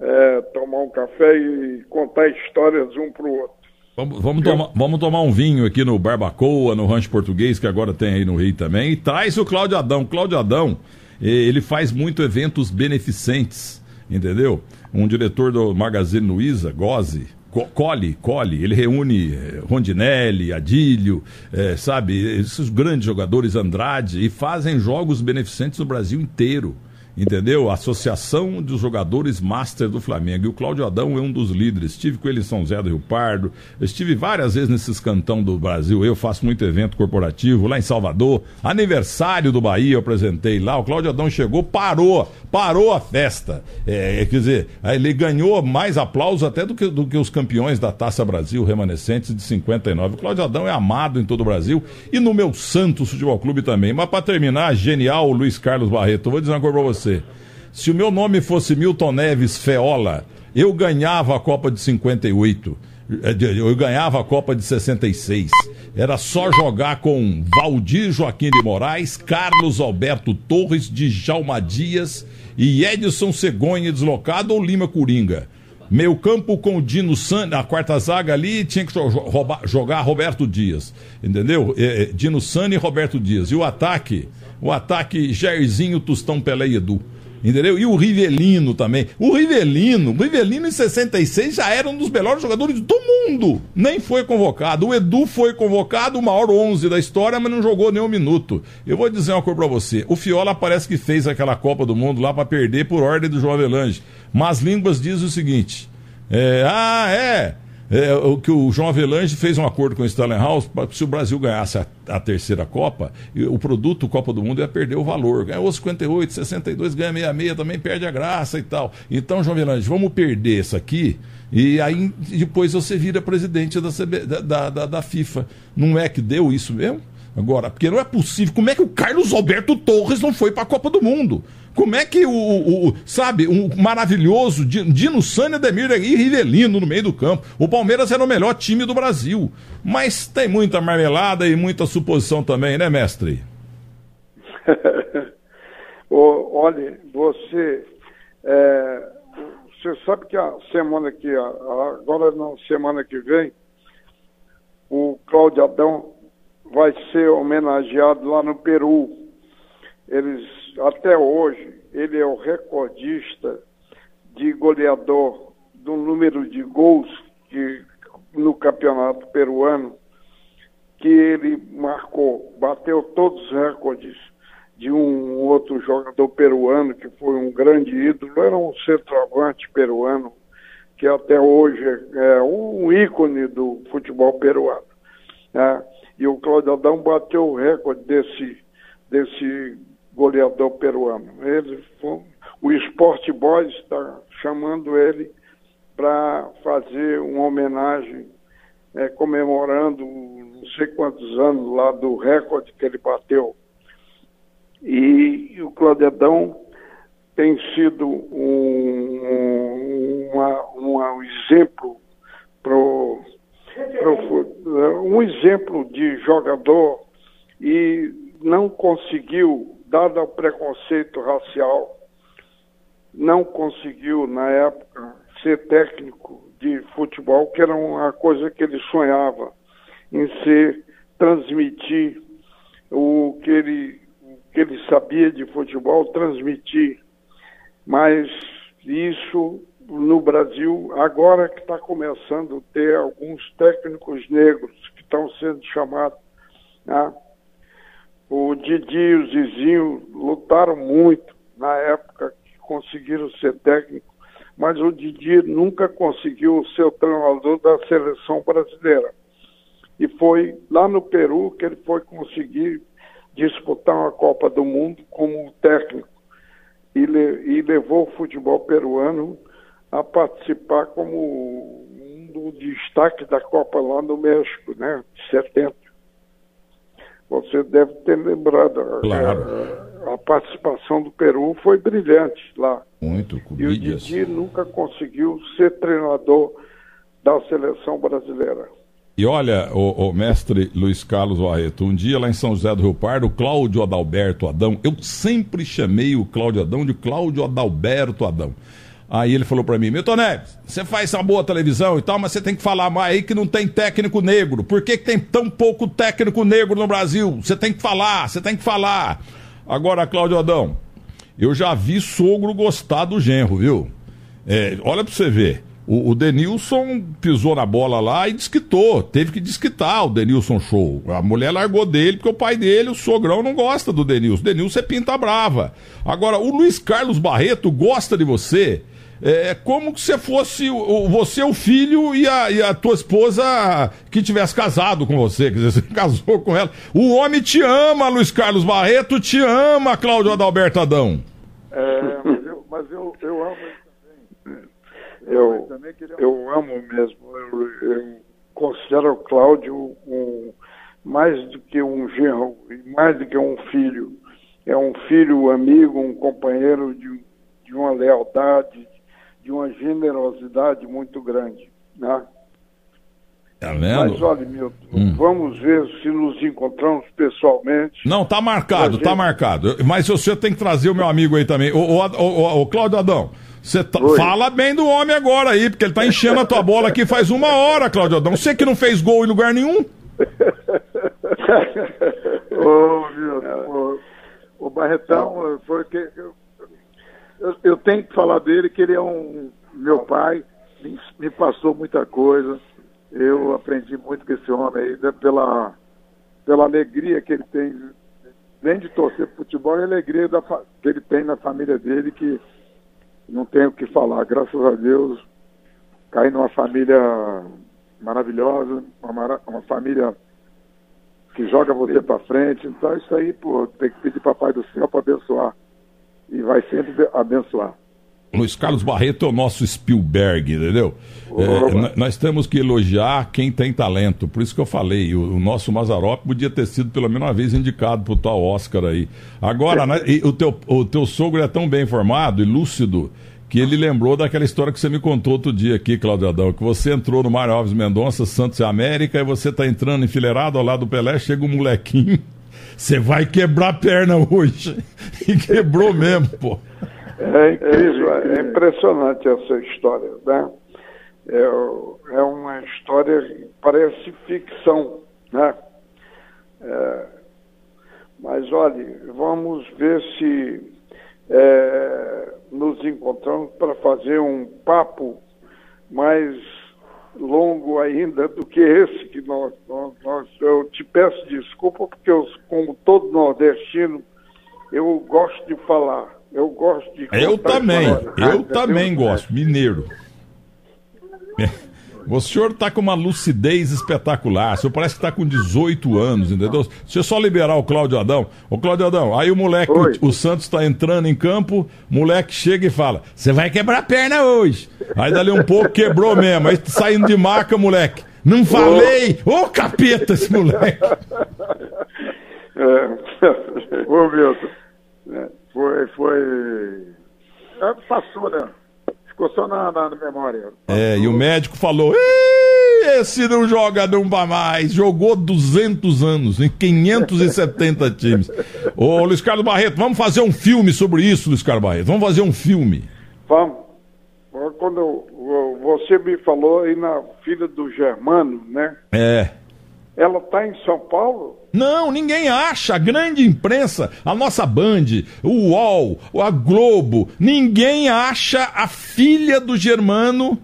é, tomar um café e contar histórias um para o outro. Vamos, vamos, tomar, vamos tomar um vinho aqui no Barbacoa, no Rancho Português, que agora tem aí no Rio também. E traz o Cláudio Adão. Cláudio Adão, ele faz muito eventos beneficentes, entendeu? Um diretor do Magazine Luiza, Gozzi, Cole, Cole, ele reúne eh, Rondinelli, Adílio, é, sabe, esses grandes jogadores, Andrade, e fazem jogos beneficentes no Brasil inteiro entendeu? Associação dos Jogadores Master do Flamengo. E o Cláudio Adão é um dos líderes. Estive com ele em São José do Rio Pardo, estive várias vezes nesses cantão do Brasil. Eu faço muito evento corporativo lá em Salvador. Aniversário do Bahia, eu apresentei lá. O Cláudio Adão chegou, parou, parou a festa. É, quer dizer, ele ganhou mais aplausos até do que, do que os campeões da Taça Brasil remanescentes de 59. O Cláudio Adão é amado em todo o Brasil e no meu Santos Futebol Clube também. Mas para terminar, genial Luiz Carlos Barreto. Vou dizer uma coisa para você. Se o meu nome fosse Milton Neves Feola, eu ganhava a Copa de 58. É, eu ganhava a Copa de 66. Era só jogar com Valdir Joaquim de Moraes, Carlos Alberto Torres, Djalma Dias e Edson Cegonha deslocado ou Lima Coringa. Meio campo com o Dino Sani, a quarta zaga ali tinha que jogar Roberto Dias. Entendeu? É, é, Dino Sani e Roberto Dias. E o ataque, o ataque Jairzinho, Tostão, Pelé e Edu. Entendeu? E o Rivelino também. O Rivelino, o Rivelino em 66 já era um dos melhores jogadores do mundo. Nem foi convocado. O Edu foi convocado, o maior 11 da história, mas não jogou nem um minuto. Eu vou dizer uma coisa pra você. O Fiola parece que fez aquela Copa do Mundo lá para perder por ordem do João Avelange. Mas línguas diz o seguinte: é, ah, é. É, o que o João Avelange fez um acordo com o Stellenhouse, se o Brasil ganhasse a, a, terceira Copa, o produto Copa do Mundo ia perder o valor. Ganhou 58, 62, ganha 66, também perde a graça e tal. Então, João Avelange, vamos perder isso aqui e aí depois você vira presidente da, CB, da, da, da FIFA. Não é que deu isso mesmo? Agora, porque não é possível. Como é que o Carlos Alberto Torres não foi para a Copa do Mundo? Como é que o, o, o sabe, um maravilhoso Dino Sânia, Demir e Rivelino no meio do campo. O Palmeiras era o melhor time do Brasil. Mas tem muita marmelada e muita suposição também, né, mestre? Olha, você. É, você sabe que a semana que. Agora, na semana que vem, o Cláudio Adão vai ser homenageado lá no Peru. Eles, até hoje, ele é o recordista de goleador do número de gols no campeonato peruano, que ele marcou, bateu todos os recordes de um outro jogador peruano que foi um grande ídolo, era um centroavante peruano que até hoje é um ícone do futebol peruano. Né? e o Cláudio Adão bateu o recorde desse, desse goleador peruano. Ele foi, o Sport Boys está chamando ele para fazer uma homenagem é, comemorando não sei quantos anos lá do recorde que ele bateu. E, e o Cláudio Adão tem sido um, um, uma, um exemplo para um exemplo de jogador e não conseguiu, dado o preconceito racial, não conseguiu, na época, ser técnico de futebol, que era uma coisa que ele sonhava em ser, transmitir o que ele, o que ele sabia de futebol, transmitir. Mas isso no Brasil, agora que está começando a ter alguns técnicos negros que estão sendo chamados. Né? O Didi e o Zizinho lutaram muito na época que conseguiram ser técnico, mas o Didi nunca conseguiu ser o treinador da seleção brasileira. E foi lá no Peru que ele foi conseguir disputar uma Copa do Mundo como técnico e, le e levou o futebol peruano a participar como um do destaque da Copa lá no México, né, de 70. Você deve ter lembrado. Claro. A, a participação do Peru foi brilhante lá. Muito, E o Didi nunca conseguiu ser treinador da seleção brasileira. E olha, o, o, mestre Luiz Carlos Barreto, um dia lá em São José do Rio Pardo, o Cláudio Adalberto Adão, eu sempre chamei o Cláudio Adão de Cláudio Adalberto Adão. Aí ele falou para mim, Milton Neves, você faz uma boa televisão e tal, mas você tem que falar mais aí que não tem técnico negro. Por que, que tem tão pouco técnico negro no Brasil? Você tem que falar, você tem que falar. Agora, Cláudio Adão, eu já vi sogro gostar do genro, viu? É, olha pra você ver. o, o Denilson pisou na bola lá e desquitou. Teve que desquitar o Denilson Show. A mulher largou dele porque o pai dele, o sogrão, não gosta do Denilson. Denilson é pinta brava. Agora, o Luiz Carlos Barreto gosta de você. É como se fosse o, você o filho e a, e a tua esposa que tivesse casado com você, quer dizer, você casou com ela. O homem te ama, Luiz Carlos Barreto, te ama, Cláudio Adalberto Adão. É, mas eu, mas eu, eu amo eu, eu amo mesmo. Eu, eu considero o Cláudio um, mais do que um genro, mais do que um filho. É um filho, amigo, um companheiro de, de uma lealdade, de uma generosidade muito grande. Né? Tá vendo? Mas olha, Milton, hum. vamos ver se nos encontramos pessoalmente. Não, tá marcado, tá marcado. Mas você tem que trazer o meu amigo aí também. O, o, o, o Cláudio Adão, você tá, fala bem do homem agora aí, porque ele tá enchendo a tua bola aqui faz uma hora, Cláudio Adão. Você que não fez gol em lugar nenhum. Ô, meu, o Barretão foi que. Eu, eu, tenho que falar dele, que ele é um. Meu pai me, me, passou muita coisa. Eu aprendi muito com esse homem aí, né, pela, pela alegria que ele tem, nem de torcer futebol, e a alegria da, que ele tem na família dele, que não tenho o que falar. Graças a Deus, caí numa família maravilhosa, uma, uma família que joga você para frente. Então, isso aí, pô, tem que pedir Papai do Céu para abençoar. E vai sempre abençoar. Luiz Carlos Barreto é o nosso Spielberg, entendeu? É, nós temos que elogiar quem tem talento. Por isso que eu falei, o, o nosso Mazarop podia ter sido pelo menos uma vez indicado para o tal Oscar aí. Agora, né, o, teu, o teu sogro é tão bem informado e lúcido que ele lembrou daquela história que você me contou outro dia aqui, Claudio Adão, que você entrou no Mário Alves Mendonça, Santos e América, e você tá entrando enfileirado ao lado do Pelé, chega um molequinho, você vai quebrar a perna hoje. E quebrou mesmo, pô. É incrível, é impressionante essa história, né? É, é uma história que parece ficção, né? É, mas olhe, vamos ver se é, nos encontramos para fazer um papo mais longo ainda do que esse que nós, nós, nós eu te peço desculpa porque eu, como todo nordestino eu gosto de falar eu gosto de Eu também, eu também gosto, mineiro. O senhor está com uma lucidez espetacular. O senhor parece que está com 18 anos, entendeu? Se eu só liberar o Cláudio Adão. Ô, Cláudio Adão, aí o moleque, o, o, Santos está entrando em campo, o moleque chega e fala: Você vai quebrar a perna hoje. Aí dali um pouco quebrou mesmo. Aí saindo de maca, moleque. Não falei! Ô, oh, capeta esse moleque! É. Ô, Milton. É. Foi, foi. É, passou, né? Ficou só na, na, memória. É, e o médico falou: esse não joga nunca mais. Jogou 200 anos em 570 times. Ô, Luiz Carlos Barreto, vamos fazer um filme sobre isso, Luiz Carlos Barreto. Vamos fazer um filme. Vamos. Quando você me falou aí na filha do Germano, né? É. Ela está em São Paulo? Não, ninguém acha. A grande imprensa, a nossa Band, o UOL, a Globo, ninguém acha a filha do Germano,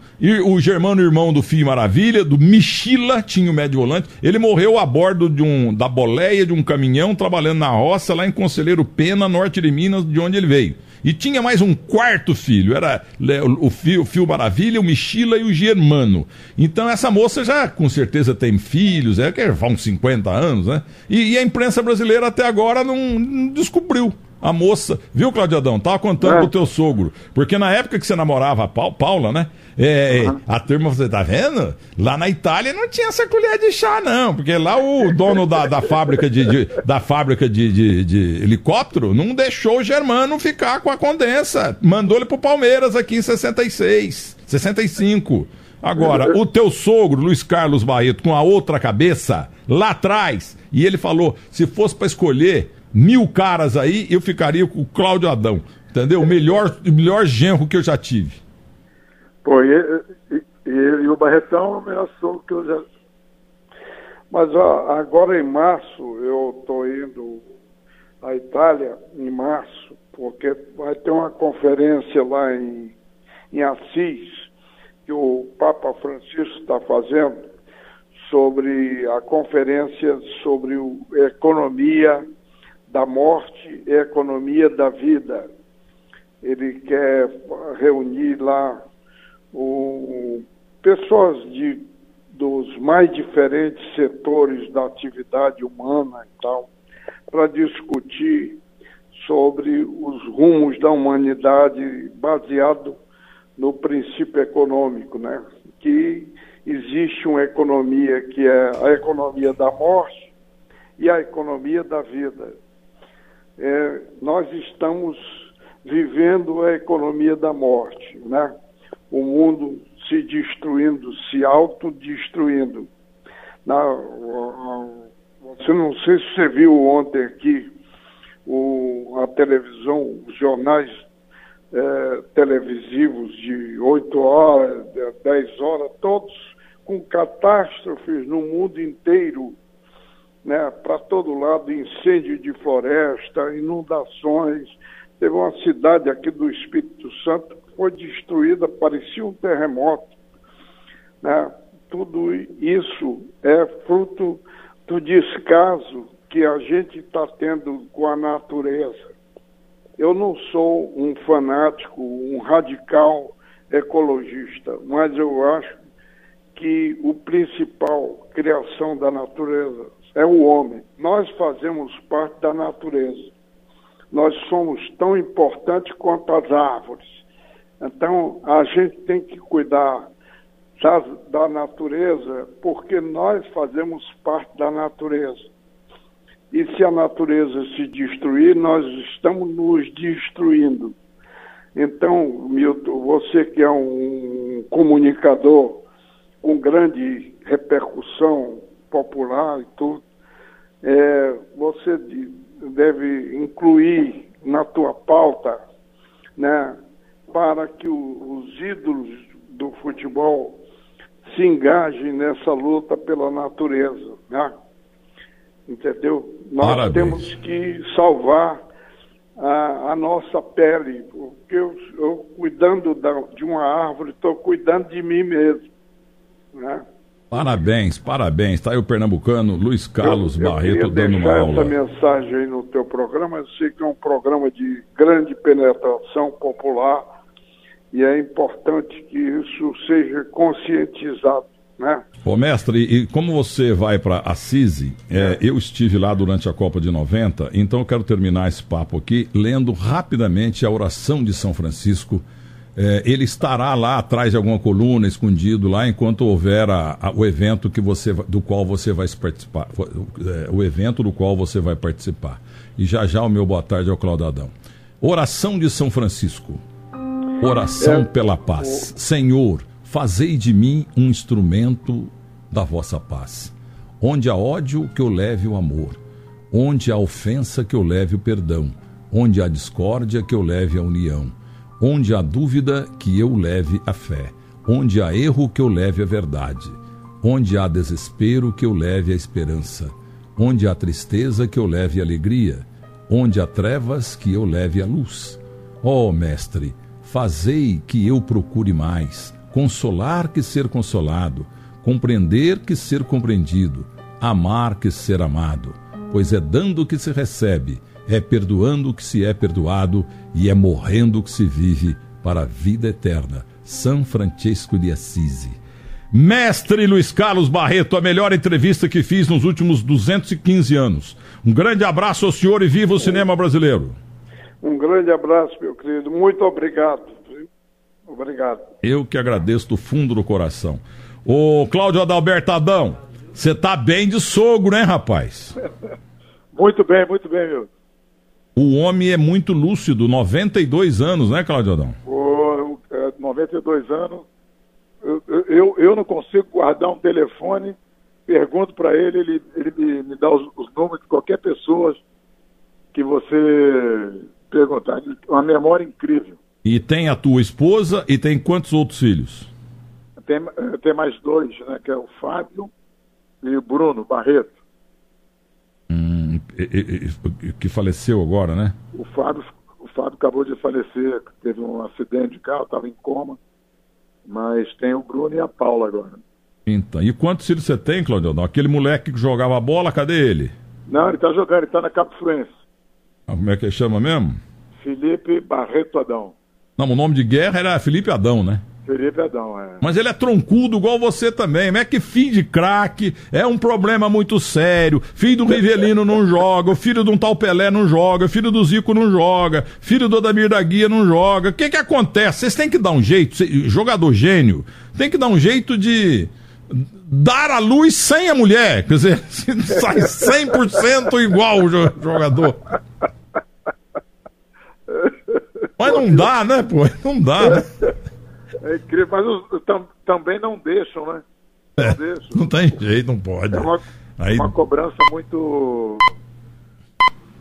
o Germano irmão do Filho Maravilha, do Michila, tinha o médio volante. Ele morreu a bordo de um, da boleia de um caminhão, trabalhando na roça lá em Conselheiro Pena, norte de Minas, de onde ele veio. E tinha mais um quarto filho, era o Fio, o Fio Maravilha, o Michila e o Germano. Então essa moça já com certeza tem filhos, é que vão 50 anos, né? E, e, a imprensa brasileira até agora não, não descobriu a moça, viu, Claudio Adão? Tava contando é. pro teu sogro. Porque na época que você namorava a Paula, né? É, uhum. A turma, você tá vendo? Lá na Itália não tinha essa colher de chá, não. Porque lá o dono da, da fábrica, de, de da fábrica de, de, de, helicóptero não deixou o Germano ficar com a condensa. Mandou ele pro Palmeiras aqui em 66, 65. Agora, o teu sogro, Luiz Carlos Barreto, com a outra cabeça, lá atrás, e ele falou: se fosse para escolher mil caras aí, eu ficaria com o Cláudio Adão. Entendeu? O melhor, o melhor genro que eu já tive. Pô, e, e, e, o Barretão é o melhor sogro que eu já. Mas ó, agora em março eu estou indo à Itália, em março, porque vai ter uma conferência lá em, em Assis que o Papa Francisco está fazendo sobre a conferência sobre a economia da morte e economia da vida. Ele quer reunir lá o, pessoas de, dos mais diferentes setores da atividade humana e tal, para discutir sobre os rumos da humanidade baseado no princípio econômico, né? Que existe uma economia que é a economia da morte e a economia da vida. É, nós estamos vivendo a economia da morte, né? O mundo se destruindo, se autodestruindo. Na, você não sei se você viu ontem aqui o, a televisão, os jornais é, televisivos de 8 horas, 10 horas, todos com catástrofes no mundo inteiro, né, para todo lado, incêndio de floresta, inundações. Teve uma cidade aqui do Espírito Santo que foi destruída, parecia um terremoto. Né? Tudo isso é fruto do descaso que a gente está tendo com a natureza. Eu não sou um fanático, um radical ecologista, mas eu acho que o principal criação da natureza é o homem. Nós fazemos parte da natureza. Nós somos tão importantes quanto as árvores. Então, a gente tem que cuidar da, da natureza porque nós fazemos parte da natureza. E se a natureza se destruir, nós estamos nos destruindo. Então, Milton, você que é um comunicador com grande repercussão popular e tudo, é, você deve incluir na tua pauta, né, para que o, os ídolos do futebol se engajem nessa luta pela natureza, né? entendeu? Nós Parabéns. temos que salvar a, a nossa pele, porque eu, eu cuidando da, de uma árvore, estou cuidando de mim mesmo, né? Parabéns, parabéns. Está aí o pernambucano Luiz Carlos eu, eu Barreto dando uma essa aula. mensagem aí no teu programa. Eu sei que é um programa de grande penetração popular e é importante que isso seja conscientizado. Né? Ô mestre, e como você vai para Assisi, é, eu estive lá durante a Copa de 90, então eu quero terminar esse papo aqui lendo rapidamente a oração de São Francisco. É, ele estará lá atrás de alguma coluna, escondido lá, enquanto houver a, a, o evento que você, do qual você vai participar. É, o evento do qual você vai participar. E já já o meu boa tarde ao Claudadão. Oração de São Francisco. Oração É, pela paz. Senhor, fazei de mim um instrumento da vossa paz. Onde há ódio, que eu leve o amor. Onde há ofensa, que eu leve o perdão. Onde há discórdia, que eu leve a união. Onde há dúvida, que eu leve a fé. Onde há erro, que eu leve a verdade. Onde há desespero, que eu leve a esperança. Onde há tristeza, que eu leve a alegria. Onde há trevas, que eu leve a luz. Ó Mestre, fazei que eu procure mais, consolar que ser consolado, compreender que ser compreendido, amar que ser amado, pois é dando que se recebe, é perdoando que se é perdoado e é morrendo que se vive para a vida eterna. São Francisco de Assisi. Mestre Luiz Carlos Barreto, a melhor entrevista que fiz nos últimos 215 anos. Um grande abraço ao senhor e viva o cinema brasileiro. Um grande abraço, meu querido. Muito obrigado. Obrigado. Eu que agradeço do fundo do coração. Ô Cláudio Adalberto Adão, você tá bem de sogro, né, rapaz? Muito bem, muito bem, meu. O homem é muito lúcido, 92 anos, né, Cláudio Adão? É, 92 anos, eu, eu, eu não consigo guardar um telefone, pergunto para ele, ele, ele me, me dá os, os números de qualquer pessoa que você perguntar. Uma memória incrível. E tem a tua esposa e tem quantos outros filhos? Tem, eh, tem mais dois, né? Que é o Fábio e o Bruno Barreto. Hum, e- e- que faleceu agora, né? O Fábio, o Fábio acabou de falecer, teve um acidente de carro, estava em coma. Mas tem o Bruno e a Paula agora. Então, e quantos filhos você tem, Claudio? Aquele moleque que jogava bola, cadê ele? Não, ele tá jogando, ele tá na Capo Fluense. Ah, Como é que ele chama mesmo? Felipe Barreto Adão. Não, o nome de guerra era Felipe Adão, né? Felipe Adão, é. Mas ele é troncudo igual você também. Mas é que filho de craque é um problema muito sério. Filho do Rivelino não joga, o filho de um tal Pelé não joga, filho do Zico não joga, filho do Adamir da Guia não joga. O que que acontece? Vocês têm que dar um jeito, jogador gênio, tem que dar um jeito de dar a luz sem a mulher. Quer dizer, sai 100% igual o jo- jogador. Mas não dá, né, pô? Não dá, né? É incrível, mas os, tam- também não deixam, né? Não deixam. Não tem jeito, não pode. É uma, Aí- uma cobrança muito.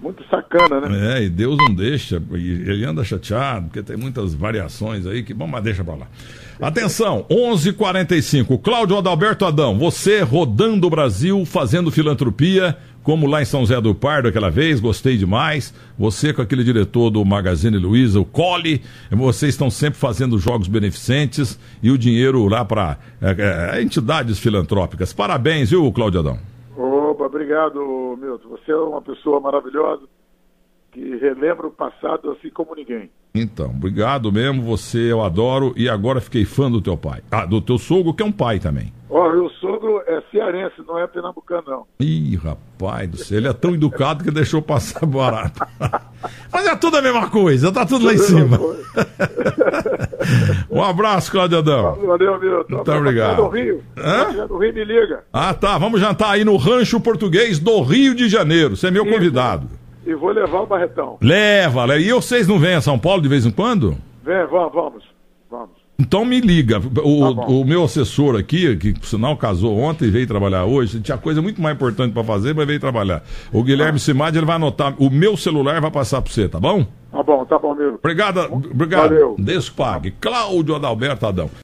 Muito sacana, né? É, e Deus não deixa, ele anda chateado, porque tem muitas variações aí que, bom, mas deixa pra lá. Atenção, 11:45. Cláudio Adalberto Adão, você rodando o Brasil, fazendo filantropia, como lá em São José do Pardo aquela vez, gostei demais. Você com aquele diretor do Magazine Luiza, o Cole, vocês estão sempre fazendo jogos beneficentes e o dinheiro lá para entidades filantrópicas. Parabéns, viu, Cláudio Adão? Opa, obrigado, Milton. Você é uma pessoa maravilhosa que relembra o passado assim como ninguém. Então, obrigado mesmo, você eu adoro e agora fiquei fã do teu pai. Ah, do teu sogro, que é um pai também. Ó, meu sogro é cearense, não é pernambucano, não. Ih, rapaz do céu, ele é tão educado que deixou passar barato. Mas é tudo a mesma coisa, tá tudo lá em cima. Um abraço, Cláudio Adão. Valeu, Milton. Muito obrigado. No Rio. Hã? Se no Rio, me liga. Ah, tá, vamos jantar aí no Rancho Português do Rio de Janeiro. Você é meu Isso. convidado. E vou levar o Barretão. Leva, leva. E vocês não vêm a São Paulo de vez em quando? Vem, vamos, vamos. Vamos. Então me liga. O, Tá o meu assessor aqui, que por sinal casou ontem e veio trabalhar hoje, tinha coisa muito mais importante para fazer, mas veio trabalhar. O Guilherme Simad, ele vai anotar. O meu celular vai passar para você, tá bom? Tá bom, tá bom, Milton. Obrigado, obrigado. Valeu. Despague. Cláudio Adalberto Adão.